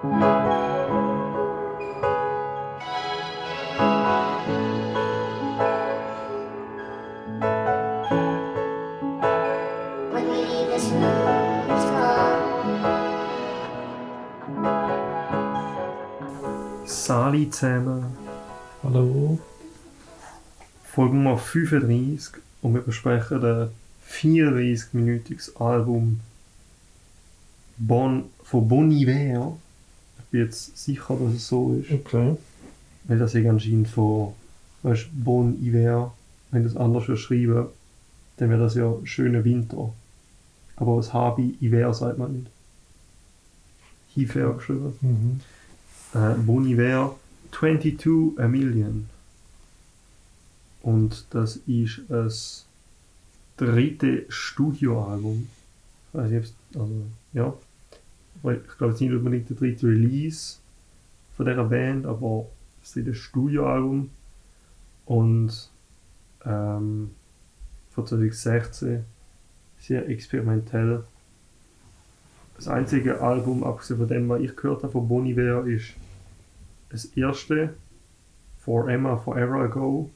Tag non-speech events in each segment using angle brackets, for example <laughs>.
Sali zusammen. Hallo. Folge Nummer 35 und wir besprechen ein 34-minütiges Album bon, von Bon Iver. Ich bin jetzt sicher, dass es so ist, Okay. weil das ich anscheinend von weißt, Bon Iver, wenn du es anders schreiben dann wäre das ja schöner Winter. Aber das Habi Iver sagt man nicht. Hiver geschrieben. Mhm. Äh, Bon Iver 22 a Million. Und das ist das dritte Studioalbum. Ich weiß nicht, also, ja. Weil Ich glaube, es ist nicht unbedingt der dritte Release von dieser Band, aber das dritte Studioalbum. Und ähm, von 2016 sehr experimentell. Das einzige Album, abgesehen von dem, was ich gehört habe von Bon Iver, ist das erste, For Emma Forever Ago.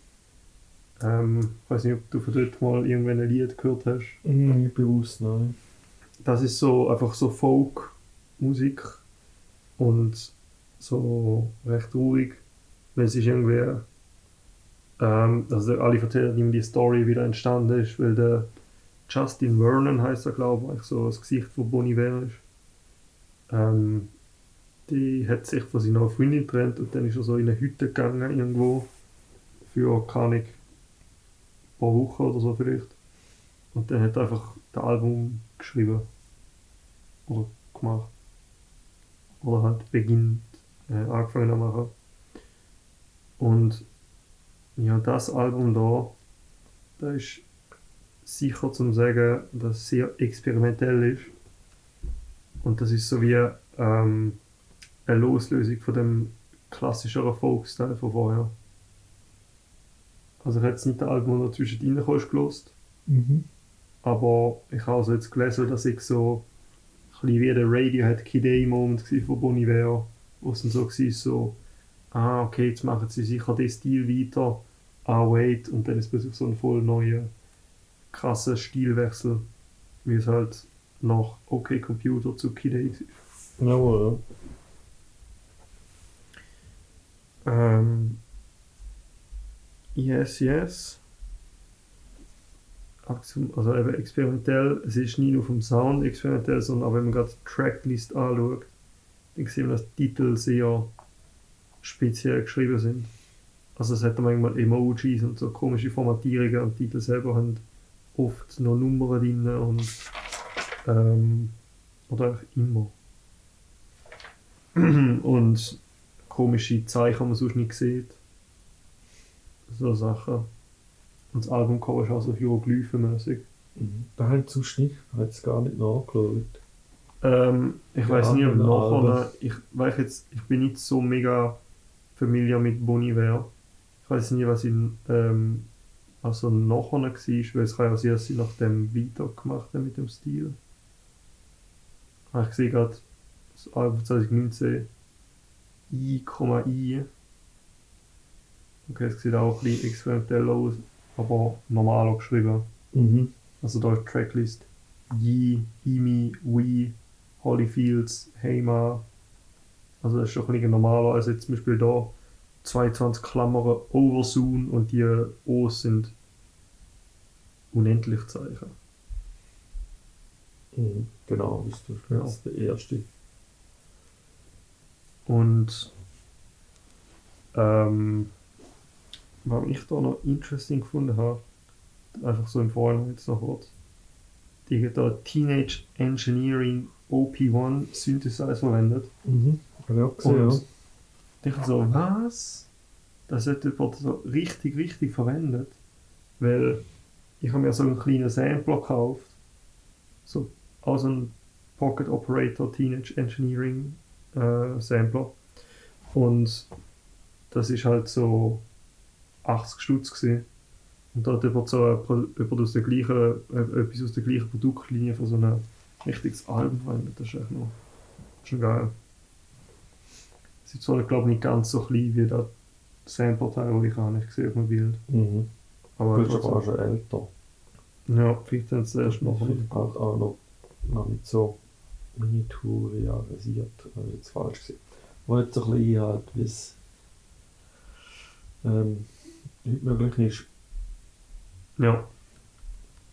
Ähm, ich weiß nicht, ob du von dort mal irgendwann ein Lied gehört hast. Mhm, bewusst, nein. Das ist so einfach so Folk-Musik und so recht traurig, weil es ist irgendwie, ähm, also alle erzählen ihm die Story, wie der entstanden ist, weil der Justin Vernon heißt er, glaube ich, so das Gesicht von Bon Iver ist. Ähm, die hat sich von seiner Freundin getrennt und dann ist er so in eine Hütte gegangen irgendwo für, keine ein paar Wochen oder so vielleicht. Und dann hat er einfach das Album geschrieben. Oder gemacht. Oder halt beginnt, äh, angefangen zu machen. Und ja, das Album da, da ist sicher zum sagen, dass es sehr experimentell ist. Und das ist so wie ähm, eine Loslösung von dem klassischeren Folkstyle von vorher. Also ich habe jetzt nicht das Album, das zwischendrin ist, gelost. Mhm. Aber ich habe also jetzt gelesen, dass ich so bisschen wie der Radiohead Kid A Moment war von Bon Iver, wo es dann so war, so, ah, okay, jetzt machen sie sicher den Stil weiter, ah, wait, und dann ist plötzlich so ein voll neuer, krasser Stilwechsel, wie es halt nach OK Computer zu Kid A war. Jawohl, Ähm, yes, yes. Also eben experimentell, es ist nicht nur vom Sound experimentell, sondern auch wenn man gerade die Tracklist anschaut, dann sieht man, dass die Titel sehr speziell geschrieben sind. Also es hat manchmal Emojis und so komische Formatierungen und die Titel selber haben oft noch Nummern drin und ähm, oder eigentlich immer. <clears throat> und komische Zeichen, die man sonst nicht sieht. So Sachen. Und das Albumcover ist auch so hieroglyphenmäßig. Mhm. Da habe ich ich habe jetzt gar nicht nachgeschaut. Ähm, ich weiß nicht, ob nachher, ich weiß jetzt, ich bin nicht so mega familiar mit Bon Iver. Ich weiß nicht, was in ähm, also nachher war, weil es kann ja sein, dass sie nach dem weitergemacht haben mit dem Stil. Ich sehe gerade das Album 2019 I, I. Okay, es sieht auch ein bisschen experimentell aus, aber normal geschrieben. Mhm. Also da ist Tracklist Yi, Imi, We, Holyfields, Heima. Also das ist schon ein bisschen normaler als jetzt zum Beispiel da 22 Klammern Oversoon und die O's sind unendlich Zeichen. Mhm. Genau, bist du Ja. das ist der erste. Und ähm, was ich da noch interesting gefunden habe, einfach so im Vorhinein jetzt noch kurz, die da Teenage Engineering OP1 Synthesizer verwendet. Mhm. Habe ich auch gesehen, Und ja. ich so, was? Das hat jemand so richtig, richtig verwendet. Weil ich habe mir so einen kleinen Sampler gekauft. So, also ein Pocket Operator Teenage Engineering äh, Sampler. Und das ist halt so 80 Stutz gesehen. Und hat jemand so jemand aus der gleichen, äh, etwas aus der gleichen Produktlinie von so einem richtiges Album verwendet. Das ist echt noch schon geil. Sie sind zwar, glaube ich, nicht ganz so klein wie das Sample-Teil, das ich habe nicht gesehen auf dem Bild. Mhm. Aber Du bist aber auch schon älter. ja, vielleicht haben sie erst noch. Vielleicht auch, auch noch, noch nicht so miniaturisiert, das ist jetzt falsch gewesen. Wo jetzt so ein bisschen halt, wie es ähm, heute möglich ist. Ja.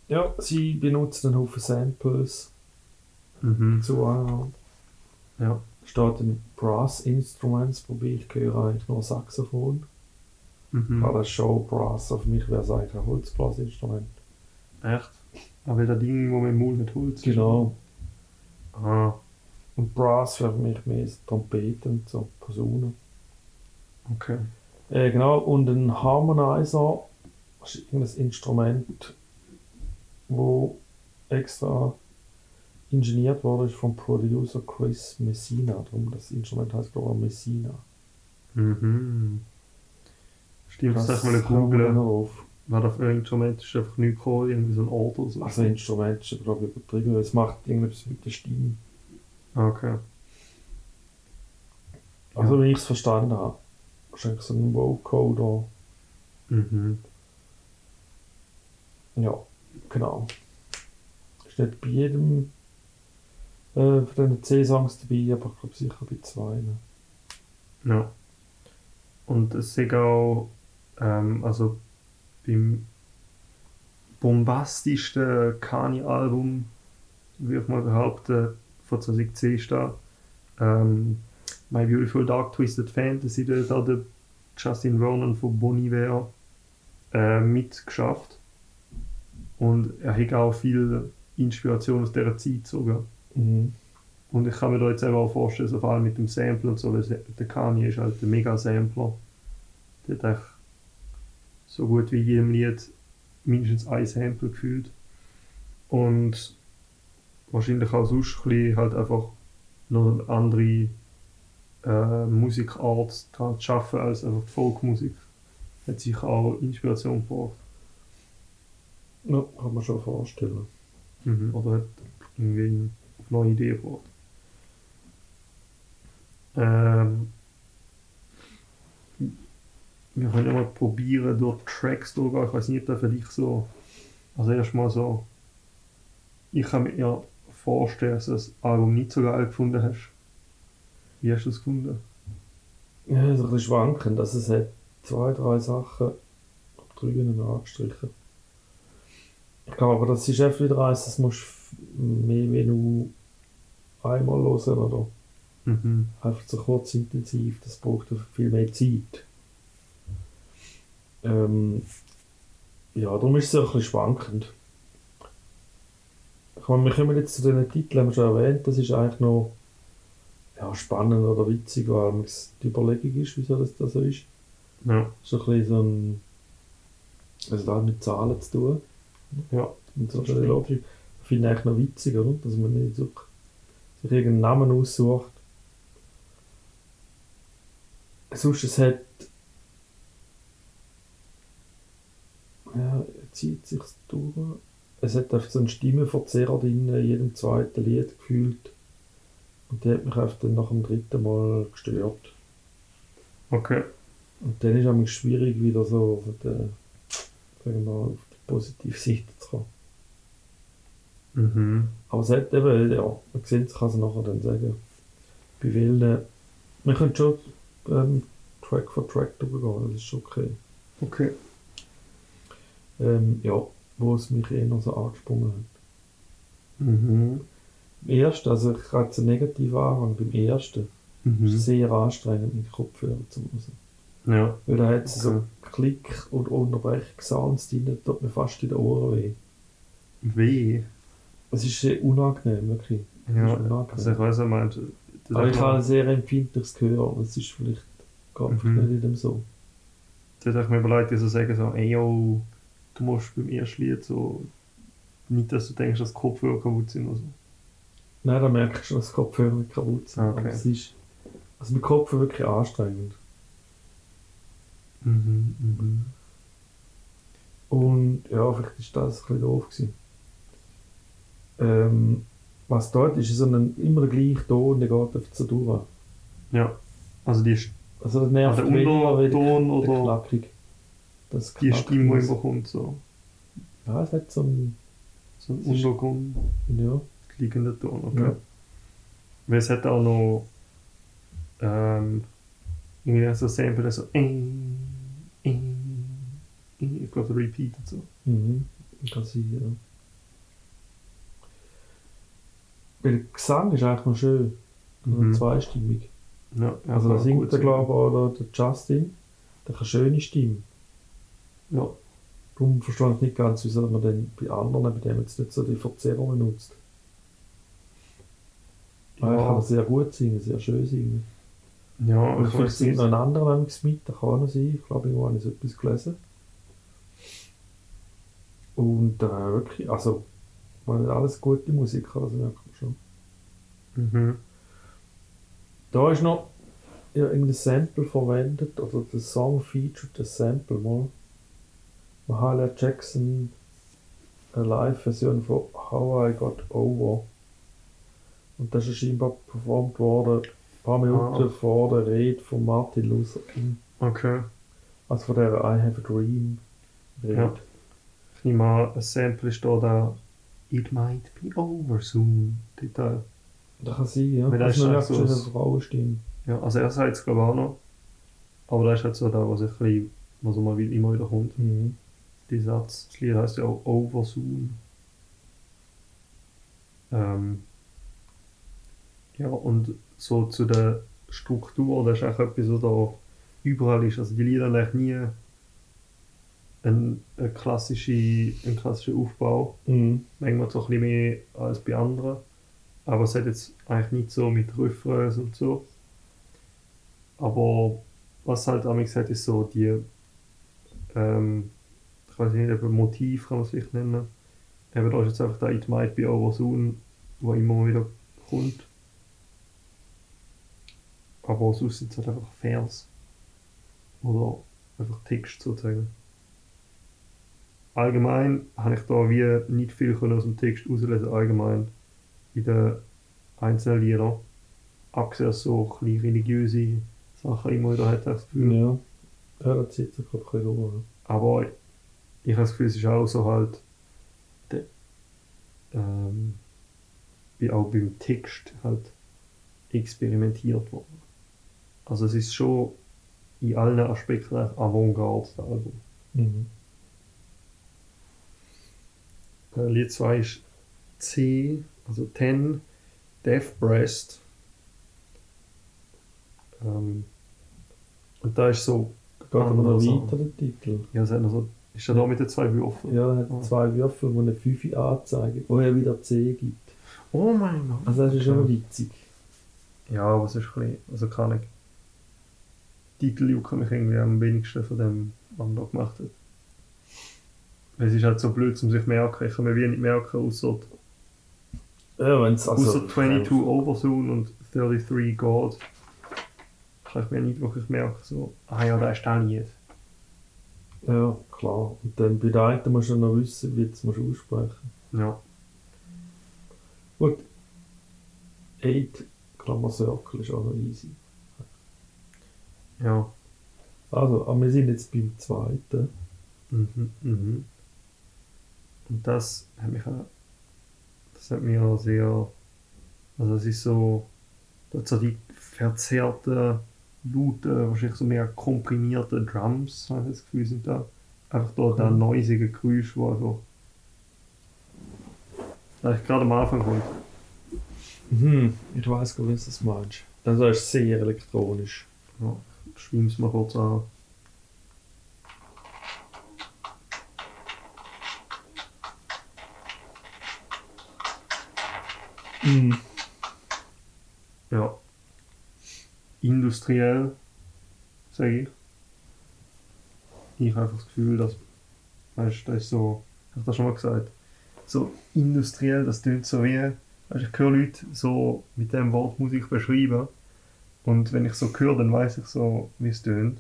Ja, sie benutzen einen Haufen Samples Mhm. zu Anhang. Ja. Steht in Brass Instruments, wobei ich höre eigentlich nur Saxophon. Mhm. Weil das Show Brass, auf mich wäre es eigentlich ein Holzblasinstrument. Echt? Aber das Ding, wo man im Mund nicht ist. Genau. Ah, Und Brass wäre für mich mehr Trompeten und so Posaunen. okay. Äh, genau, und ein Harmonizer ist irgendein Instrument, wo extra ingeniert wurde vom Producer Chris Messina. Darum das Instrument heißt glaube ich Messina. Mhm. Stimmt, das sag mal googeln. noch auf. Irgendein Instrument ist einfach nichts gekommen, irgendwie so ein Ort oder so. Also Instrument ist glaube ich übertrieben, weil es macht irgendetwas mit der Stimme. Ah, Okay. Also wenn ich es verstanden habe, wahrscheinlich so ein Vocoder. Mhm. Ja, genau. Ist nicht bei jedem äh, von diesen 10 Songs dabei, aber ich glaube sicher bei zwei. Ne? Ja. Und es ist auch, ähm, also beim bombastischsten Kanye-Album, würde ich mal behaupten, von 2010 ist da ähm, My Beautiful Dark Twisted Fantasy, da hat der Justin Vernon von Bon Iver äh, mitgeschafft. Und er hat auch viel Inspiration aus dieser Zeit sogar. Mhm. Und ich kann mir da jetzt eben auch vorstellen, so vor allem mit dem Sample und so, der Kanye ist halt ein Mega-Sampler. Der hat echt so gut wie jedem Lied mindestens ein Sample gefühlt. Und wahrscheinlich auch sonst ein halt einfach noch andere äh, Musikart zu schaffen als einfach die Folkmusik. Hat sich auch Inspiration gebracht. Ja, kann man schon vorstellen. Mhm. Oder hat irgendwie auf neue Ideen gebracht. Ähm, wir können ja mal probieren, durch Tracks durchzugehen. Ich weiß nicht, ob das für dich so. Also, erstmal so. Ich kann mir ja vorstellen, dass du das Album nicht so geil gefunden hast. Wie hast du es gefunden? Ja, so ein bisschen schwankend. Also es hat zwei, drei Sachen drüben angestrichen. Ich glaube aber, das ist einfach wieder eins, das musst du mehr wie nur einmal hören oder Mhm. einfach so kurz intensiv, das braucht viel mehr Zeit. Ähm, ja, darum ist es ein bisschen schwankend. Ich meine, wir kommen jetzt zu den Titeln, haben wir schon erwähnt, das ist eigentlich noch ja, spannend oder witzig, weil es die Überlegung ist, wieso das, das so ist. Ja. So ein bisschen so ein. Also da hat mit Zahlen zu tun. Ja. Und so Das finde ich eigentlich noch witzig, oder? Dass man nicht so, sich irgendeinen Namen aussucht. Sonst, es hat. Ja, zieht sich durch. Es hat einfach so einen Stimmenverzerrer drin, in jedem zweiten Lied gefühlt. Und der hat mich einfach dann nach dem dritten Mal gestört. Okay. Und dann ist es schwierig, wieder so auf, der, sagen wir mal, auf die positive Seite zu kommen. Mhm. Aber es hat eben, ja, man sieht es, kann es nachher dann sagen, bei welchen, wir können schon ähm, Track for Track durchgehen, das ist schon okay. Okay. Ähm, ja, wo es mich eher noch so angesprungen hat. Mhm. Ersten, also ich jetzt einen negativen Anhang, beim ersten, ist es Mhm. sehr anstrengend mit Kopfhörer zu hören. Ja. Weil da hat es so Okay. Klick- und Unterbrechungssounds drin, da tut mir fast in den Ohren weh. Weh. Es ist sehr unangenehm, wirklich. Ja, ist unangenehm. also ich weiß, er meint. Aber ich habe ein sehr empfindliches Gehör. Das ist vielleicht gar Mhm. nicht jedem so. Da habe ich mir überlegt, die so sagen so, ey yo, du musst beim ersten Lied so, nicht, dass du denkst, dass Kopfhörer kaputt sind oder so. Nein, da merke ich schon, dass die Kopfhörer kaputt sind. Okay. Aber es ist also mit Kopfhörer wirklich anstrengend. Mhm, mhm. Und ja, vielleicht ist das ein bisschen doof gewesen. Ähm, was dort ist, ist so ein, immer der gleiche Ton, der geht einfach so durch. Ja. Also die, St- Also das nervt Unterton der oder Knackig. Das die Stimme, die überkommt, so, Ja, es hat so ein... so ein Das ist- Untergrund Ja. Liegender Ton. Okay. Ja. Weil es hat auch noch ähm, irgendwie so Sample, so äh, ich glaube, Repeat und so. Mhm. Kann sein, ja. Weil der Gesang ist eigentlich noch schön. Mhm. Zweistimmig. Ja, ja, Also da singt der, glaube ich, oder der Justin. Der hat eine schöne Stimme. Ja, Darum verstehe ich nicht ganz, wieso man dann bei anderen, bei dem jetzt nicht so die Verzerrungen nutzt. Ja, kann sehr gut singen, sehr schön singen. ja Und ich vielleicht singt noch ein anderer mit, der kann auch noch sein. Ich glaube, irgendwo habe ich so etwas gelesen. Und äh, wirklich, also, man hat alles gute Musiker, das merkt man schon. Mhm. Da ist noch ja, irgendein Sample verwendet, oder der Song featured das Sample mal. Mahalia Jackson, eine Live-Version von How I Got Over. Und das ist scheinbar performt worden, ein paar Minuten Ah. vor der Rede von Martin Luther King. Okay. Also von der I Have a Dream Rede. Ja. Ich nehme an, ein Sample ist da, da It might be over soon. Äh, Das kann sein, ja. Weil das ist schon so eine Frauenstimme. ja, also er sagt es glaube ich auch noch. Aber das ist halt so da, was ich ein bisschen, was immer wieder, immer wieder kommt. Mhm. Die Satz. Das Lied heißt ja auch Over Soon. Ähm, ja, und so zu der Struktur, das ist auch etwas, was da überall ist. Also die Lieder haben eigentlich nie einen, einen, klassische, einen klassischen Aufbau. Mhm. Manchmal so ein bisschen mehr als bei anderen. Aber es hat jetzt eigentlich nicht so mit Refrains und so. Aber was halt am gesagt ist so die, ähm, ich weiß nicht, eben Motiv kann man es vielleicht nennen. Eben da ist jetzt einfach der It Might Be Over Soon, der immer wieder kommt. Aber sonst sind es halt einfach Vers. Oder einfach Text sozusagen. Allgemein habe ich da wie nicht viel aus dem Text herauslesen, allgemein in den einzelnen Liedern. Abgesehen so ein religiöse Sachen immer wieder hat, das Gefühl. Ja. Ja, das zieht sich gerade ein bisschen. Aber ich habe das Gefühl, es ist auch so halt, de, ähm, wie auch beim Text halt experimentiert worden. Also es ist schon in allen Aspekten ein Avantgarde, das Album. Mhm. Lied 2 ist C, also 10, Death Breast. Ähm, und da ist so, Geht aber noch weiter, der Titel. ja, es hat noch so, ist ja da mit den zwei Würfeln. Ja, er hat Oh. zwei Würfel, die eine 5 anzeigen, wo er wieder C gibt. Oh mein Gott. Also das ist schon witzig. Ja, aber es ist ein bisschen, also kann ich. Titel jucken mich irgendwie am wenigsten von dem, was man da gemacht hat. Es ist halt so blöd, um sich merken. Ich kann mir wie nicht merken, außer, Ja, wenn es also... außer 22 Oversoon und 33 God. Kann ich mir nicht wirklich merken, so, ah ja, da ist das Lied. Ja, klar. Und dann bei der einen musst du noch wissen, wie du es musst aussprechen Ja. Gut. 8 Klammer Circle ist auch noch easy. Ja. Also, aber wir sind jetzt beim zweiten. Mhm, mhm. Und das hat mich auch, das hat mich auch sehr, also es ist so, dort so die verzerrten, lauten, wahrscheinlich so mehr komprimierte Drums, habe ich das Gefühl, sind da. Einfach da der Mhm. neusige Geräusch, wo einfach, eigentlich gerade am Anfang kommt. Mhm. Ich weiß gar nicht, was das meinst. Also, das ist sehr elektronisch. Ja, ich schwimme es mal kurz an. Mhm. Ja. Industriell, sage ich. Ich habe einfach das Gefühl, dass, weißt du, das ist so, ich habe das schon mal gesagt, so industriell, das tönt so wie, weißt, ich höre Leute so mit dem Wort Musik beschreiben und wenn ich so höre, dann weiß ich so, wie es tönt.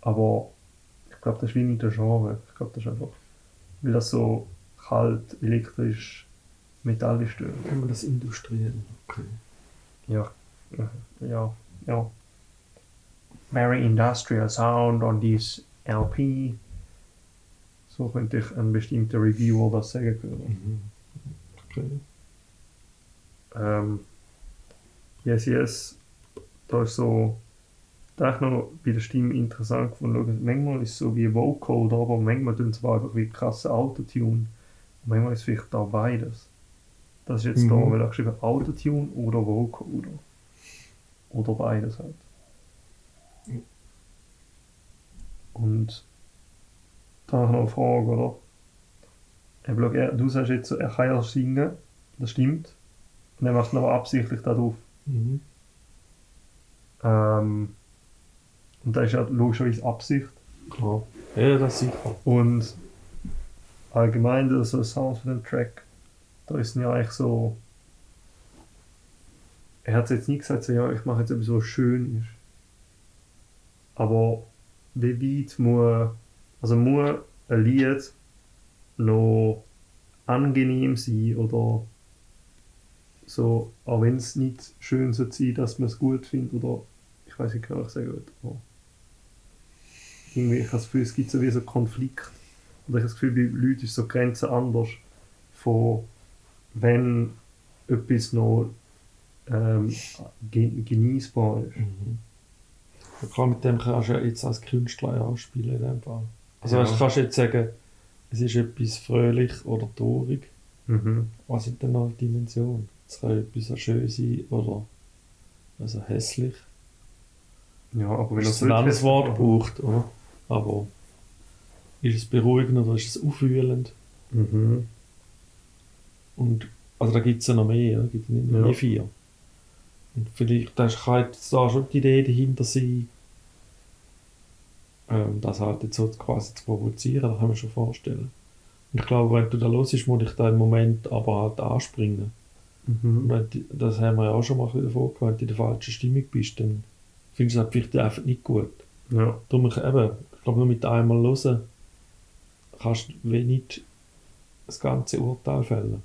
Aber ich glaube, das ist wie nicht der Genre. Ich glaube, das ist einfach, weil das so kalt, elektrisch, metallisch tönt. Wir das industriell? Okay. Ja, ja, ja. very industrial sound on this LP. So könnte ich ein bestimmter Reviewer das sagen können. Okay. Ähm, yes, yes, da ist so, da ich noch bei der Stimme interessant gefunden. Manchmal ist es so wie Vocal da, aber manchmal tun es einfach wie krasse Autotune. Und manchmal ist es vielleicht da beides. Das ist jetzt Mhm. da, weil ich geschrieben Autotune oder Vocal oder, oder beides halt. Und da habe ich noch eine Frage, oder? Eben, er, du sagst jetzt, er kann ja singen, das stimmt. Und er macht aber absichtlich darauf. Mhm. Ähm, und das ist ja logischerweise Absicht. Klar. Ja, das sicher. Und allgemein der so Sound von dem Track, da ist ja eigentlich so. Er hat jetzt nie gesagt, so, ja, ich mache jetzt etwas, was schön ist. Aber wie weit muss, also muss ein Lied noch angenehm sein oder so, auch wenn es nicht schön so sein dass man es gut findet oder ich weiß nicht, wie ich sagen will, aber irgendwie, ich habe das Gefühl, es gibt so wie so Konflikt. Und ich habe das Gefühl, bei Leuten ist so die Grenze anders von wenn etwas noch ähm, ge- genießbar ist. Mhm. Ja, klar, mit dem kannst du ja jetzt als Künstler auch spielen in dem Fall. Also Ja. weißt, du kannst jetzt sagen, es ist etwas fröhlich oder traurig. Mhm. Was sind denn noch die Dimensionen? Es kann etwas schön sein oder also hässlich. Ja, aber wenn Wenn er es Wort braucht, oder? Aber ist es beruhigend oder ist es aufwühlend? Mhm. Und also da gibt es ja noch mehr, da gibt es nicht nur Ja. vier. Und vielleicht da kann da schon die Idee dahinter sein, ähm, das halt jetzt so quasi zu provozieren, das kann man schon vorstellen. Und ich glaube, wenn du da los ist, muss ich da im Moment aber halt anspringen. Und Mhm. wenn du, das haben wir ja auch schon mal davor gehabt, wenn du in der falschen Stimmung bist, dann findest du es vielleicht einfach nicht gut. Ja. Darum, ich, eben, ich glaube, nur mit einmal hören kannst du wenig das ganze Urteil fällen.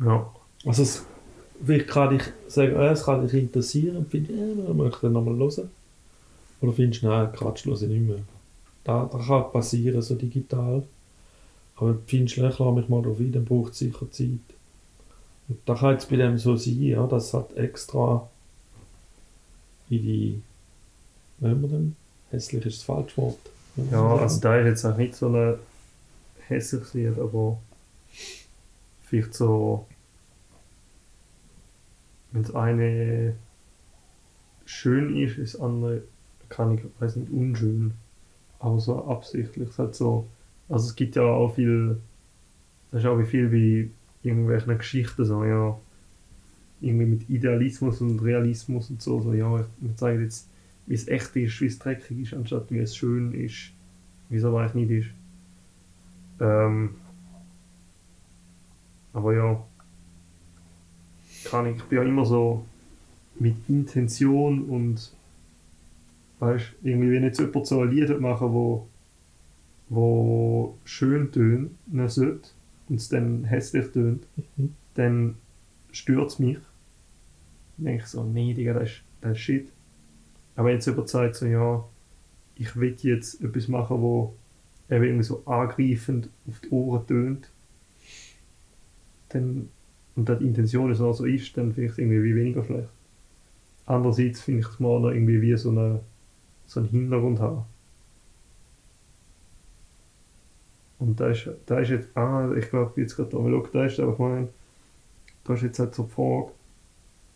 Ja. Also es, vielleicht kann ich sagen, äh, es kann dich interessieren und finde, äh, man möchte nochmal hören. Oder findest du, nein, Quatsch, höre ich nicht mehr. Da, das kann passieren, so digital. Aber findest du, ich lasse mich mal drauf ein, dann braucht es sicher Zeit. Und da kann jetzt bei dem so sein, ja, dass hat extra in die, wie wir denn? Hässlich ist das falsche Wort. Ja, also da ist jetzt auch nicht so ein hässliches Lied, aber vielleicht so, wenn das eine schön ist, ist das andere, kann ich, weiß nicht, unschön. Aber so absichtlich, es hat so, also es gibt ja auch viel, das ist auch wie viel wie irgendwelchen Geschichten, so, ja, irgendwie mit Idealismus und Realismus und so, so, ja, ich, wir zeigen jetzt, wie es echt ist, wie es dreckig ist, anstatt wie es schön ist, wie es aber eigentlich nicht ist. Ähm, aber ja, kann ich, ich bin ja immer so mit Intention und weißt irgendwie, wenn jetzt jemand so ein Lied machen wo, wo schön tönt, nicht sollte, und es dann hässlich tönt, Mhm. dann stört es mich. Denke ich so, nee, Digga, das ist, das ist Shit. Aber wenn jetzt sagt so, ja, ich will jetzt etwas machen, wo irgendwie so angreifend auf die Ohren tönt, dann, und die Intention so so ist, dann finde ich es irgendwie wie weniger schlecht. Andererseits finde ich es mal noch irgendwie wie so, eine, so einen Hintergrund haben. Und da ist, da ist jetzt, ah, ich glaube, jetzt gerade da, weil schau, da ist einfach mal, da ist jetzt halt so die Frage,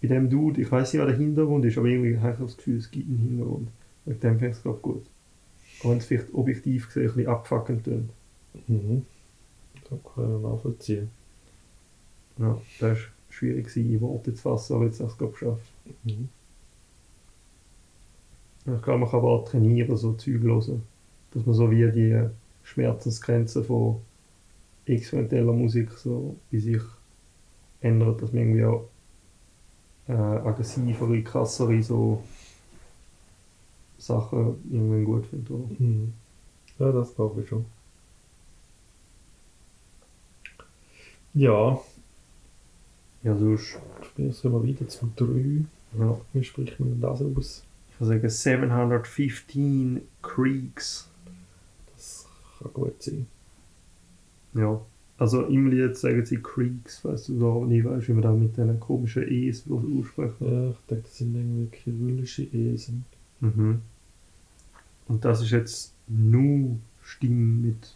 bei dem Dude, ich weiß nicht, was der Hintergrund ist, aber irgendwie habe ich das Gefühl, es gibt einen Hintergrund. Wegen dem finde ich es glaube gut. Auch wenn es vielleicht objektiv gesehen ein bisschen abfuckend tönt. Mhm. Das kann ich nachvollziehen. Ja, das war schwierig, in Worte zu fassen, aber jetzt habe ich es glaube ich geschafft. Mhm. Ich glaube, man kann aber auch trainieren, so Zeug hören. Dass man so wie die Schmerzensgrenzen von experimenteller Musik so bei sich ändert, dass man irgendwie auch äh, aggressivere, krassere so Sachen irgendwie gut findet. Oder? Mhm. Ja, das glaube ich schon. Ja, Ja, sonst, gehen wir wieder zum 3. ja, Wie spricht man denn das aus? kann sagen 715 Creeks. Das kann gut sein. Ja. Also im Lied sagen sie Creeks, falls du da nie weißt, wie man da mit diesen komischen E's aussprechen. Ja, ich denke, das sind irgendwie kyrillische Esen. Mhm. Und das ist jetzt nur Stimme mit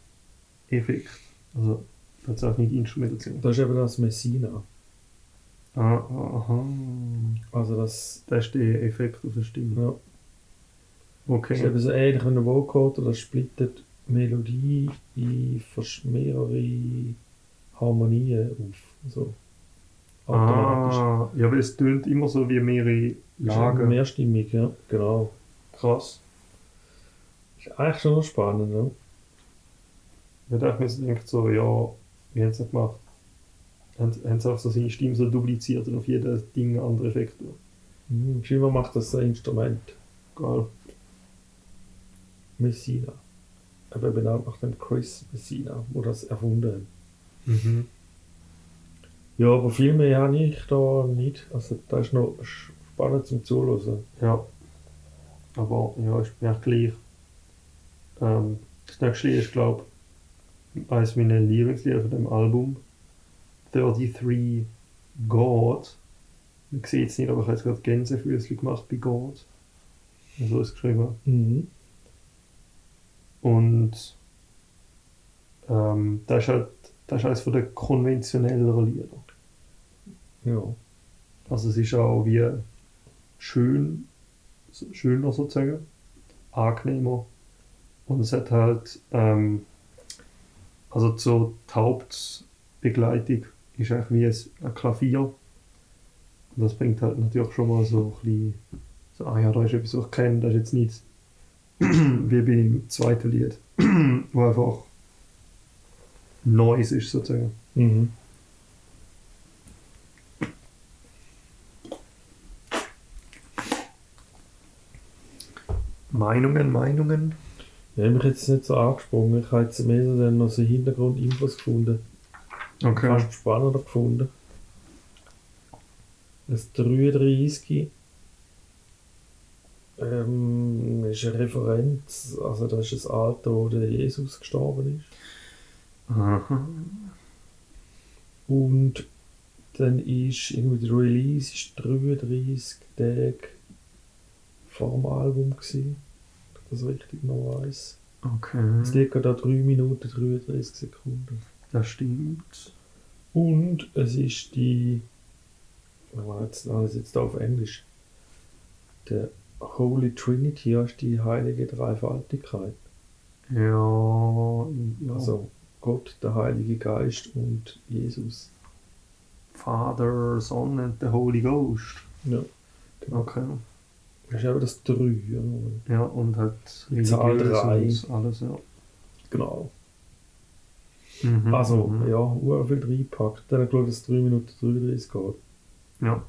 Effekt. Also tatsächlich nicht Instrumentation. Das ist eben das Messina. Ah, aha. Also das, Das ist der Effekt auf der Stimme. ja, das ist Okay. eben so ähnlich wie ein Vocoder, das splittet Melodie in vers- mehrere Harmonien auf. So. Automatisch. Ah, ja, weil es tönt immer so wie mehrere Lagen. Mehrstimmig, ja, genau. Krass. Ist eigentlich schon noch spannend, ne? Ich mir gedacht, so, ja, wie haben sie das gemacht? Haben, haben sie einfach so seine Stimme so dupliziert und auf jedes Ding einen anderen Effekt. Mhm. Scheinbar macht das ein Instrument. Geil. Messina. Aber benannt nach dem Chris Messina, der das erfunden hat. Mhm. Ja, aber viel mehr habe ich da nicht. Also da ist noch spannend zum Zuhören. Ja. Aber ja, ist mir auch gleich. Ähm, das nächste Lied ist, glaube ich, eines meiner Lieblingslieder von dem Album. 33 God. Man sieht es nicht, aber ich habe jetzt gerade Gänsefüßchen gemacht bei God. So ist es geschrieben. Mhm. Und ähm, das ist halt das ist eines von den konventionelleren Lieder. Ja. Also es ist auch wie schön, schöner sozusagen, angenehmer. Und es hat halt, ähm, also zur Hauptbegleitung ist eigentlich wie ein, ein Klavier. Und das bringt halt natürlich schon mal so ein bisschen, so, ah ja, da ist etwas, was ich kenne, das ist jetzt nicht wie beim zweiten Lied, wo einfach Noise ist sozusagen. Mhm. Meinungen, Meinungen? Ja, ich habe mich jetzt nicht so angesprungen. Ich habe jetzt mehr so dann noch so Hintergrundinfos gefunden. Fast spannender gefunden. Das 33 ähm, ist eine Referenz, also das ist das Alter, wo der Jesus gestorben ist. Aha. Und dann ist irgendwie der Release ist 33 Tage vor dem Album gewesen. Wenn ich das richtig noch weiss. Okay. Es liegt da 3 Minuten 33 Sekunden. Das stimmt. Und es ist die. Jetzt alles jetzt da auf Englisch. Der Holy Trinity ist die heilige Dreifaltigkeit. Ja, ja. Also Gott, der Heilige Geist und Jesus. Father, Son and the Holy Ghost. Ja. Okay. Das ist eben das 3. Ja. Ja, und halt Die Zahl religiös drei. und alles, ja. Genau. Mhm, Also, mhm. ja, ur viel reingepackt. Dann habe ich geschaut, dass es 3 Minuten 33 geht. Ja.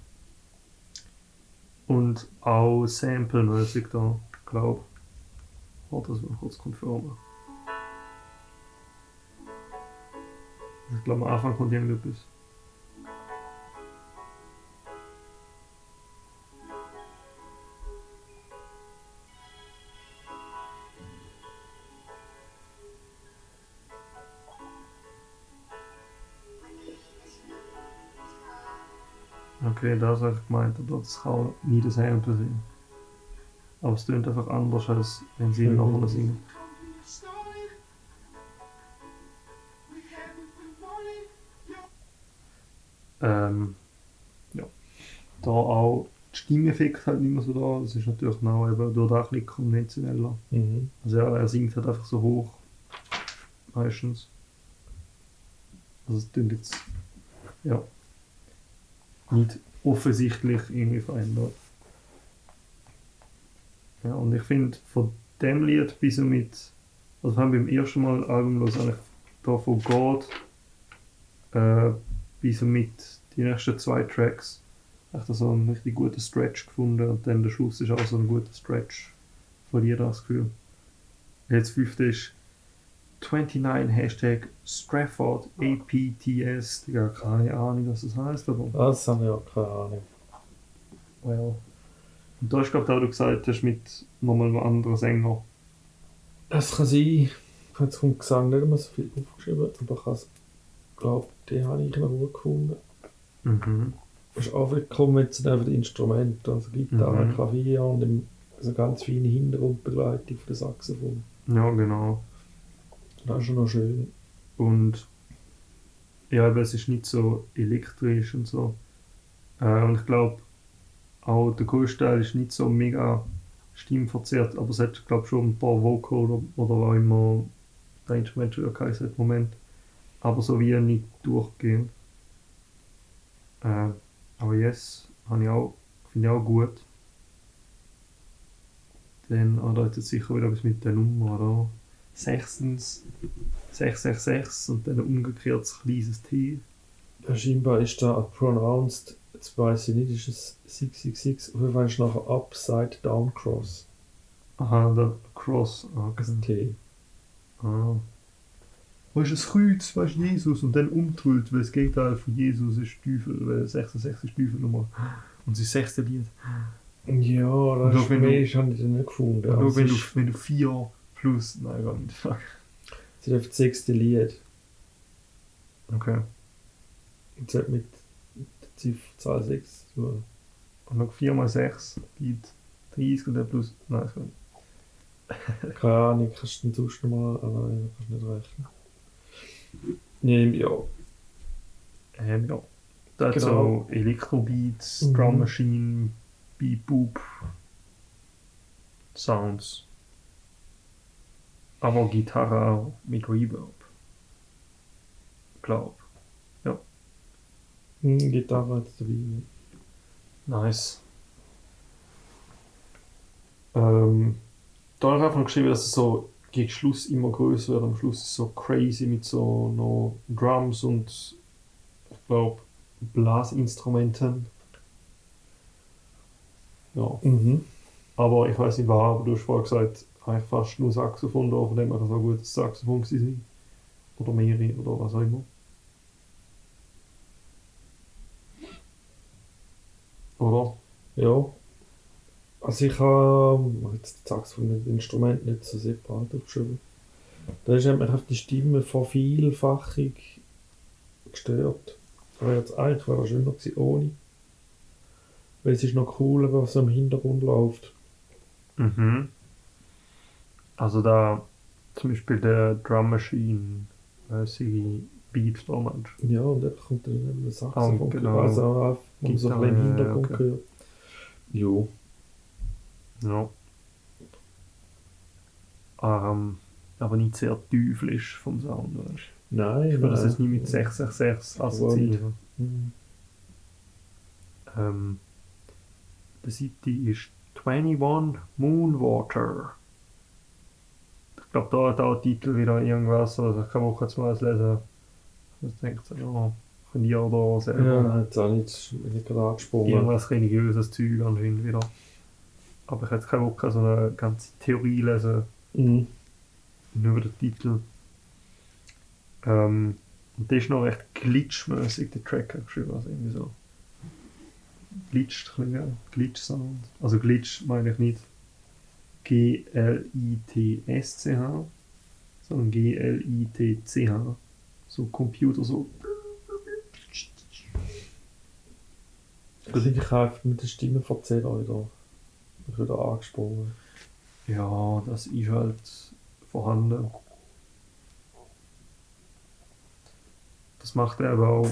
Und auch Sample-mäßig da, glaube ich. Warte, das mal kurz konfirmen. Ich glaube, am Anfang kommt irgendetwas. Okay, das habe ich gemeint, aber das kann nie das Sample sein. Aber es klingt einfach anders, als wenn sie Mhm. nochmal singen. Ähm, ja. Da auch die Stimmeffekte halt nicht mehr so da. Das ist natürlich noch eben durch das nicht konventioneller. Mhm. Also ja, er singt halt einfach so hoch. Meistens. Also es klingt jetzt ja nicht offensichtlich irgendwie verändert. Ja, und ich finde von dem Lied bis und mit, also vor allem beim ersten Mal Album los, eigentlich da von God äh, bis und mit die nächsten zwei Tracks echt so einen richtig guten Stretch gefunden und dann der Schluss ist auch so ein guter Stretch von dir das Gefühl. Jetzt fünfte ist 29 Hashtag Strafford APTS. Digga, keine Ahnung, was das heißt, aber Das habe ich auch keine Ahnung. well. Und du hast glaube ich auch gesagt, hast mit nochmal einem anderen Sänger. Es kann sein, ich habe jetzt vom Gesang nicht mehr so viel aufgeschrieben, aber ich habe glaube, den habe ich noch gut gefunden. Mhm. Es ist einfach konventionell für die Instrumente, also Gitarre, Mhm. Klavier und also ganz feine Hintergrundbegleitung für den Saxophon. Ja, genau. Das ist schon noch schön. Und ja, aber es ist nicht so elektrisch und so. Äh, und ich glaube, auch der größte Teil ist nicht so mega stimmverzerrt, aber es hat, glaube schon ein paar Vocal oder, oder was immer das Instrument schon geheißen Moment. Aber so wie nicht durchgehend. Äh, aber yes, habe ich auch, finde ich auch gut. Dann, ah, da sicher wieder etwas mit der Nummer, oder? Sechstens, 666 und dann ein umgekehrtes kleines T. Ja, scheinbar ist da pronounced, jetzt weiss ich nicht, ist es 666, auf jeden Fall ist nachher Upside Down Cross. Aha, der Cross. Ah, Das okay. T. Ah. Wo ist das Kreuz? Was ist Jesus? Und dann umtrüllt, weil das Gegenteil von Jesus ist Teufel, weil 66 ist Teufelnummer. Und das sechste Lied. Ja, das ist du- mehr, ist, habe ich dann nicht gefunden. Nur es wenn du, wenn du 4 plus. Nein, gar nicht. Fuck. Es ist das sechste Lied. Okay. Es hat mit der Zifferzahl 6 zu tun. Und noch 4 mal 6 gibt 30 und dann plus. Nein, das nicht. Keine Ahnung, kannst du den sonst nochmal kannst du nicht rechnen. Nee, ja. Ähm, ja. Da Genau. so Elektrobeats, Mhm. Drum Machine, Beat Boop, Sounds. Aber Gitarre mit Reverb. Glaub. Hm, Gitarre es dabei. Nice. Ähm, da habe ich einfach geschrieben, dass es so gegen Schluss immer größer wird. Am Schluss ist es so crazy mit so noch Drums und ich glaube Blasinstrumenten. Ja. Mhm. Aber ich weiß nicht wahr, aber du hast vorher gesagt, eigentlich fast nur Saxophon da, von dem her kann es auch gut das Saxophon gewesen sein. Oder mehrere oder was auch immer. Oder? Ja. Also ich habe jetzt sag's von den Instrumenten nicht so separat aufgeschrieben. Da ist mich auf die Stimme Vervielfachung gestört. Aber jetzt eigentlich wäre es schöner gewesen ohne. Weil es ist noch cool, was im Hintergrund läuft. Mhm. Also da zum Beispiel der Drum Machine, äh, sie Beat da meinst du? Ja, und dann kommt dann eben das Saxophon. Genau. Also wo man so ein bisschen im Hintergrund okay. gehört. Jo. Ja. Ähm, aber nicht sehr teuflisch vom Sound, weißt du? Nein, Ich würde das jetzt nicht mit 666 Aber assoziieren. Mhm. Ähm, der Seite ist 21 Moonwater. Ich glaube, da hat auch der Titel wieder irgendwas, also ich kann auch jetzt mal lesen. Ich denke, so, ja, könnt ihr da selber Ja, jetzt auch nicht, bin ich gerade angesprungen. irgendwas religiöses Zeug anscheinend wieder. Aber ich hätte keinen Bock, so eine ganze Theorie lesen, Mhm. nur über den Titel. Ähm, und der ist noch recht glitchmäßig, der Track hat geschrieben, also irgendwie so. Glitscht, ja. Glitch-Sound. Also Glitch meine ich nicht G-L-I-T-S-C-H, sondern G-L-I-T-C-H. So Computer, so. Ich denke, ich einfach mit der Stimmenverzähler wieder, wieder angesprungen. Ja, das ist halt vorhanden. Das macht er aber auch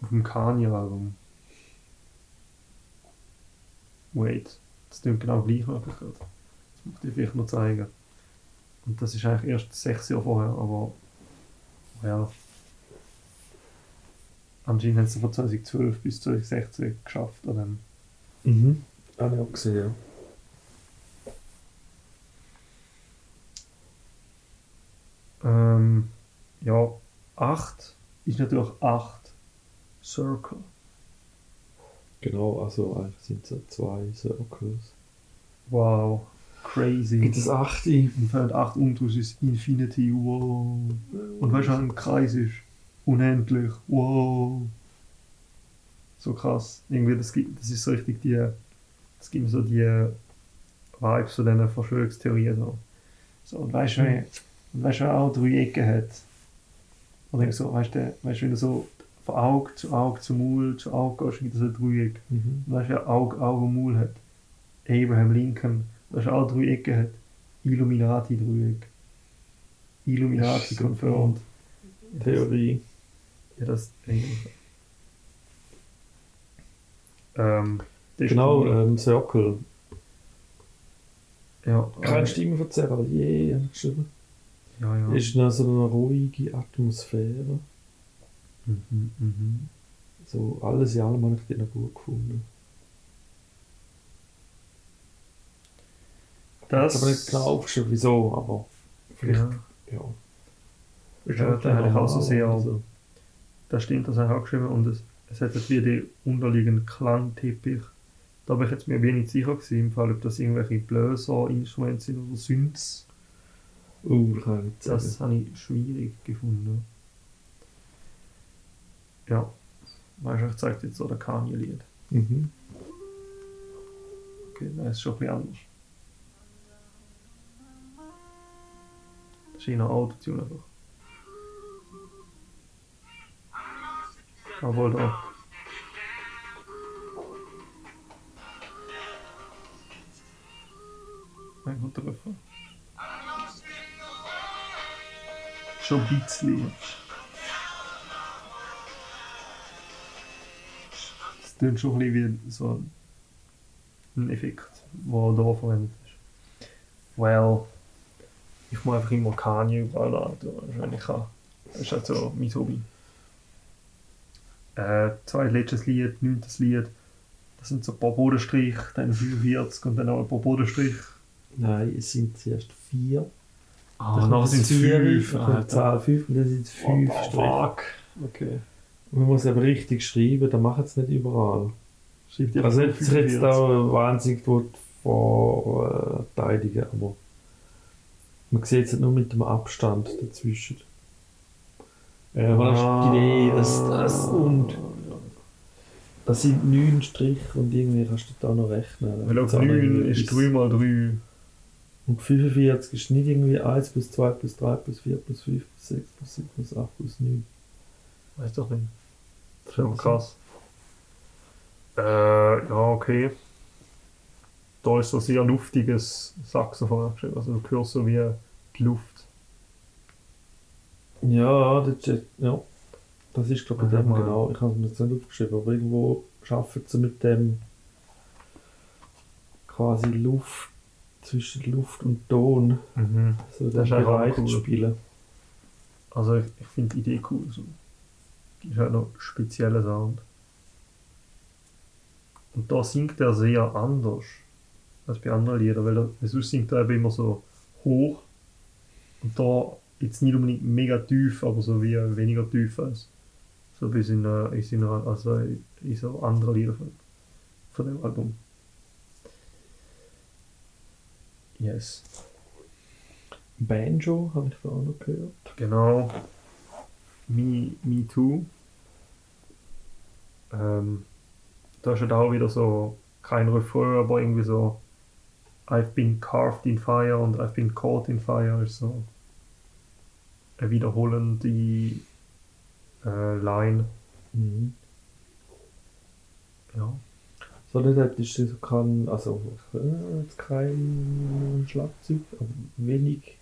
auf dem Kanye-Album. Wait, das klingt genau gleich noch einfach gerade. Muss ich dir vielleicht noch zeigen. Und das ist eigentlich erst sechs Jahre vorher, aber ja. Anscheinend haben sie von 2012 bis 2016 geschafft an dem. Mhm. Habe ich auch gesehen, ja. Ähm, ja, 8 ist natürlich 8 Circle. Genau, also eigentlich sind es ja zwei Circles. Wow, crazy. Gibt es achte? Und wenn du 8 umtust, ist Infinity, wow. Und weißt du, ein Kreis ist? Unendlich, wow. So krass. Irgendwie, das, gibt, das ist so richtig die es gibt so die Vibes von diesen Verschwörungstheorien. So. So, und weißt du, wenn, und weißt du, wer auch drei Ecken hat? Und dann so, weißt du, weißt, du, wenn du so von Auge zu Auge zu Maul zu Auge gehst, gibt es so ein Dreieck. Mhm. Und weißt du, Auge, Auge und Maul hat? Abraham Lincoln. Weißt du, auch drei Ecken hat? Illuminati-Dreieck. Illuminati Super. confirmed. Theorie. Ja, das. Ähm, das ist Genau, ähm, Circle. Ja, Keine äh, Stimme von Seralier, habe ich geschrieben. ja, ja. Ist noch so eine ruhige Atmosphäre. Mhm, mhm. So alles in allem habe ich den noch gut gefunden. Das Ich habe nicht genau aufgeschrieben, wieso, aber vielleicht, Ja, ja. ja, da habe ich auch so sehr. Also, Das stimmt, das habe ich auch geschrieben. Und es, es hat jetzt wie den unterliegenden Klangteppich. Da bin ich jetzt mir wenig sicher gewesen, im Fall, ob das irgendwelche Bläser-Instrumente sind oder Synths. uh, das kann sagen. Habe ich schwierig gefunden. Ja. Weißt du, ich zeige jetzt so das Kanye-Lied. Mhm. Okay, das ist schon ein bisschen anders. Ist eher Autotune einfach. Obwohl da. Ein guter Refrain. Schon ein bisschen. Es klingt schon ein bisschen wie so ein Effekt, der da verwendet ist. Well, ich muss einfach immer Kanye überall an, wenn ich kann. Das ist halt so mein Hobby. Äh, zweitletztes Lied, neuntes Lied, das sind so ein paar Bodenstrich, dann 45 und dann noch ein paar Bodenstrich. Nein, es sind zuerst vier. Ah, dann sind es vier, fünf. dann kommt Alter. Zahl 5 und dann sind es 5 the Striche. Okay. Man muss aber richtig schreiben, dann machen es nicht überall. Schreibt Also jetzt jetzt 45. da wahnsinnig gut vor äh, verteidigen, aber man sieht es halt nur mit dem Abstand dazwischen. Ja, aber das ist die Idee, das, das und das sind neun Striche und irgendwie kannst du da noch rechnen. Weil auf Jetzt auch noch 9 irgendwie ist bis- 3 mal 3. Und 45 ist nicht irgendwie 1 plus 2 plus 3 plus 4 plus 5 plus 6 plus 7 plus 8 plus 9. Weiß doch nicht. Das ist aber krass. Äh, ja, okay. Da ist so sehr luftiges Saxophon geschrieben. Also du hörst so wie die Luft. Ja, das ist, ja. Das ist glaube ich dem genau. Ich habe es mir jetzt nicht aufgeschrieben, aber irgendwo arbeiten sie mit dem quasi Luft zwischen Luft und Ton, so Das ist Bereich cool. zu spielen. Also ich, ich finde die Idee cool. So. Die ist halt noch ein spezieller Sound. Und da singt er sehr anders als bei anderen Liedern, weil er, sonst singt er eben immer so hoch und da jetzt nicht unbedingt mega tief, aber so wie weniger tief als so bis in, äh, in, seiner, also in, so anderen Lieder von, von dem Album. Yes. Banjo habe ich da auch noch gehört. Genau. Me, Me Too. Ähm, da ist halt auch wieder so kein Refrain, aber irgendwie so I've been carved in fire und I've been caught in fire ist so eine wiederholende äh, Line. Mhm. Ja. Du so kein, also jetzt kein Schlagzeug, aber wenig.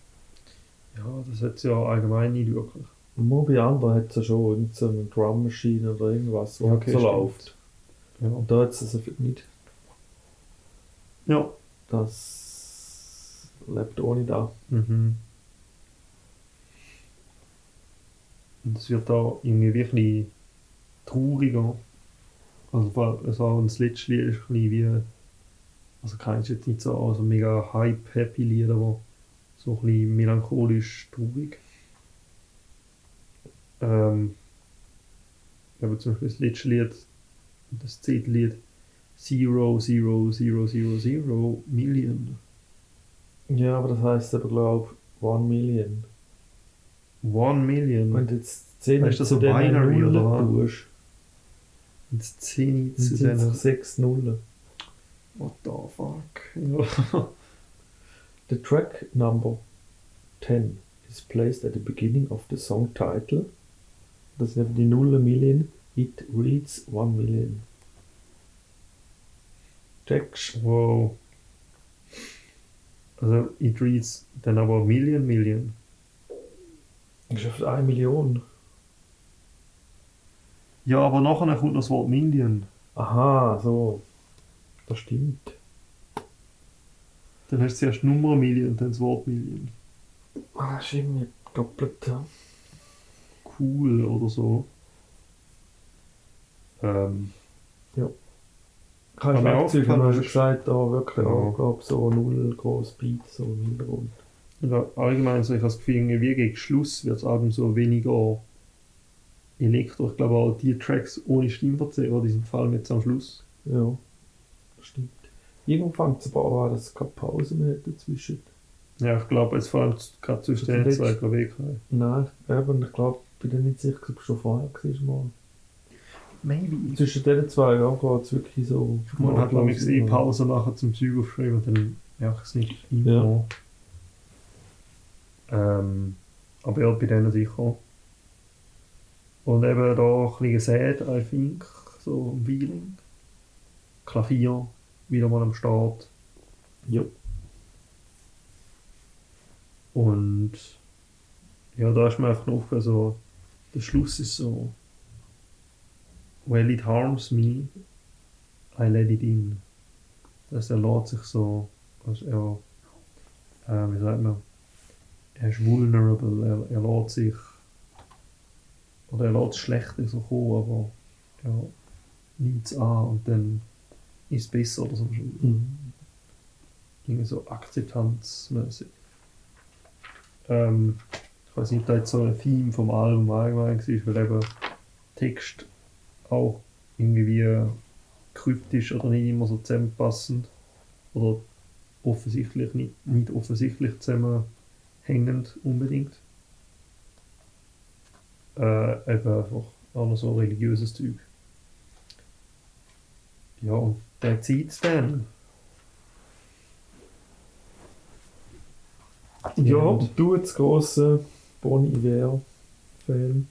ja, das hat ja allgemein nicht wirklich. Bei anderen hat es ja schon irgend so eine Drum Machine oder irgendwas, wo Ja, okay, so stimmt. läuft. Ja. Und da hat es also nicht. ja. Das lebt ohne da. Mhm. Und es wird da irgendwie wirklich trauriger. Also, auch das letzte Lied ist ein bisschen wie. Also, keins jetzt nicht so also mega hype-happy Lied, aber so ein bisschen melancholisch traurig. Ähm, aber zum Beispiel das letzte Lied, das zehnte Lied, Zero, Zero, Zero, Zero, Zero Million. Ja, aber das heisst aber, glaube ich, One Million. One Million. Wenn du jetzt 10 Weißt du, zu so Binary Nullen oder was? tust, Und 10 dann zu denen. 6 Nullen. What the fuck? <laughs> The track number 10 is placed at the beginning of the song title. Das sind die Null Million. It reads 1 million. Checkst wow. Also, it reads dann aber Million, Million. Auf 1 Million. Ja, aber nachher kommt das Wort Million. Aha, so. Das stimmt. Dann hast du zuerst Nummer Million dann das Wort Million. Ah, das ist irgendwie doppelt. Ja. Cool oder so. Ähm, Kein Schlagzeug, haben wir schon gesagt, da wirklich Ja. Angabe, so null groß Beat, so im Hintergrund. ja, allgemein so, ich habe das Gefühl, irgendwie gegen Schluss wird das Album so weniger Elektro. Ich glaube auch die Tracks ohne Stimmverzehrer, die sind vor allem jetzt am Schluss. Ja, das stimmt. Irgendwann fängt es aber auch an, dass es keine Pause mehr hat dazwischen. Ja, ich glaube, jetzt vor allem gerade zwischen Das den zwei KW. Nein, eben, ich glaube, bin mir nicht sicher, ob es schon vorher war. Mal. Maybe. Zwischen den zwei Jahren geht es wirklich so. Man hat nämlich eh. Pause nachher zum Zeug aufschreiben und dann ja, ich nicht Intro. Ähm, aber ja, bei denen sicher. Und eben da ein bisschen sad, I think, so ein Feeling. Klavier, wieder mal am Start. Ja. Und ja, da ist mir einfach noch aufgefallen, so, der Schluss ist so, Well, it harms me, I let it in. Das er lässt sich so, also er, äh, wie sagt man, er ist vulnerable, er, er lässt sich, oder er lässt das Schlechte so kommen, aber er nimmt es an und dann ist es besser oder so. Mhm. Irgendwie so akzeptanzmäßig. Ähm, ich weiß nicht, ob da jetzt so ein Theme vom Album allgemein war, weil eben Text auch irgendwie kryptisch oder nicht immer so zusammenpassend oder offensichtlich nicht, nicht offensichtlich zusammenhängend unbedingt. Äh, eben einfach auch noch so religiöses Zeug. Ja, und der zieht es dann. Ja, Und- du jetzt grosse Bon Iver-Fan.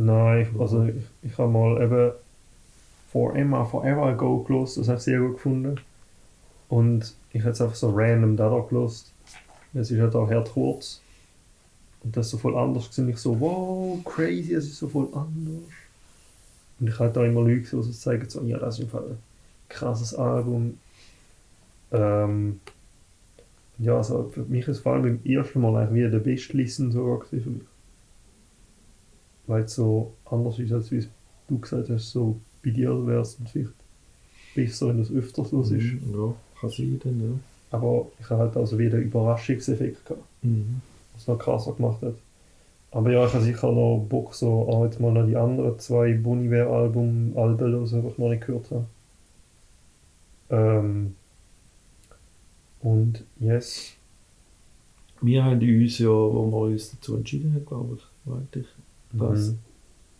Nein, ich, also ich, ich habe mal eben For Emma Forever Ago gelost, das habe ich sehr gut gefunden. Und ich habe jetzt einfach so random da gelost. Es ist halt auch hart kurz. Und das ist so voll anders. Ich so, wow, crazy, es ist so voll anders. Und ich hatte auch immer Leute, die so zeigen, so, ja, das ist im ein krasses Album. Ähm, ja, also für mich ist es vor allem beim ersten Mal eigentlich wieder der beste Listen sogar für mich weil es so anders ist, als wie du gesagt hast, so bei dir wäre es vielleicht besser, wenn das öfters los ist. Mhm, Ja, kann sein dann, ja. Aber ich habe halt also wieder einen Überraschungseffekt gehabt, Mhm. was noch krasser gemacht hat. Aber ja, ich habe sicher noch Bock, so auch jetzt mal noch die anderen zwei Boniver-Album, Alben die ich noch nicht gehört habe. Ähm, und yes, Wir haben uns ja, wo wir uns dazu entschieden haben, glaube ich, weiß ich, das Mhm.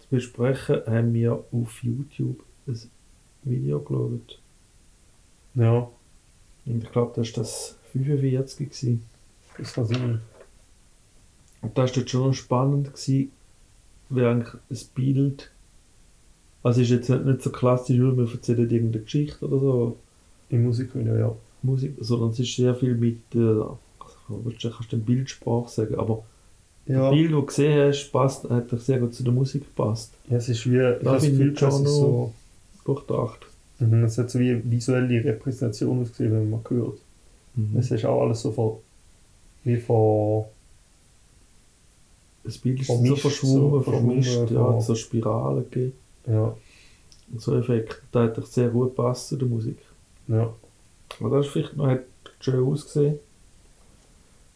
zu besprechen, haben wir auf YouTube ein Video geschaut. ja, Und ich glaube, das war das 45 gewesen. das kann sein. Und das war schon spannend, gewesen, wie eigentlich ein Bild. Also es ist jetzt nicht, nicht so klassisch, nur wir erzählen irgendeine Geschichte oder so, Im Musikvideo, ja. Musik, sondern es ist sehr viel mit, äh, also, willst du kannst Bildsprache sagen, aber Ja, das Bild, das du gesehen hast, passt, hat doch sehr gut zu der Musik gepasst. ja es ist wie, ich habe das Gefühl, das schon ist so... Durchdacht. Mhm, es hat so wie eine visuelle Repräsentation ausgesehen, wenn man hört. Mhm. Es ist auch alles so von, wie von, Das Bild ist Vermischt, so verschwommen, so vermischt, ja, hat so Spiralen gegeben. ja, Und so Effekt, der hat doch sehr gut gepasst zu der Musik. ja, Aber das ist vielleicht noch hat schön ausgesehen.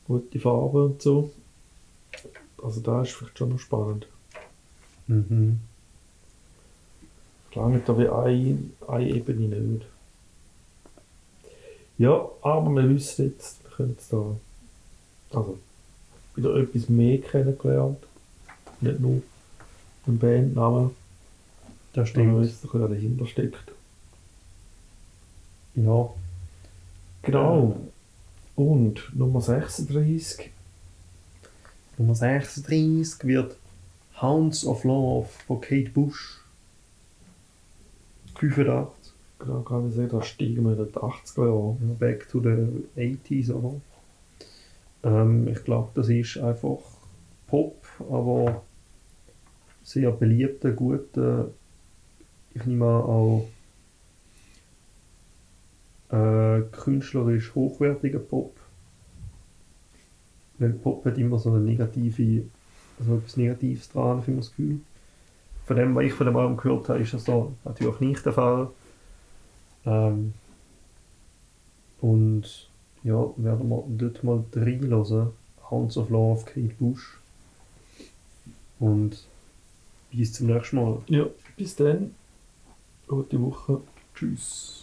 Gute Farbe und so. Also da ist vielleicht schon noch spannend. mhm. Klar da wie eine, Ebene nicht. Ja, aber wir wissen jetzt, wir können jetzt da also wieder etwas mehr kennengelernt. Nicht nur den Bandnamen, das stimmt. was da dahinter steckt. ja. Genau. Und Nummer 36. Nummer 36 wird Hounds of Love von Kate Bush. 85. Genau, kann ich sagen, da steigen wir in die 80er Jahre. Ja, Back to the 80s, oder? Ähm, ich glaube, das ist einfach Pop, aber sehr beliebter, guter, ich nehme an, auch äh, künstlerisch hochwertiger Pop. Weil Pop hat immer so eine negative, also etwas Negatives dran, habe ich das Gefühl. Von dem, was ich von dem Album gehört habe, ist das da natürlich nicht der Fall. Ähm, und ja, werden wir dort mal reinhören. Hounds of Love, Kate Bush. Und bis zum nächsten Mal. Ja, bis dann. Gute Woche. Tschüss.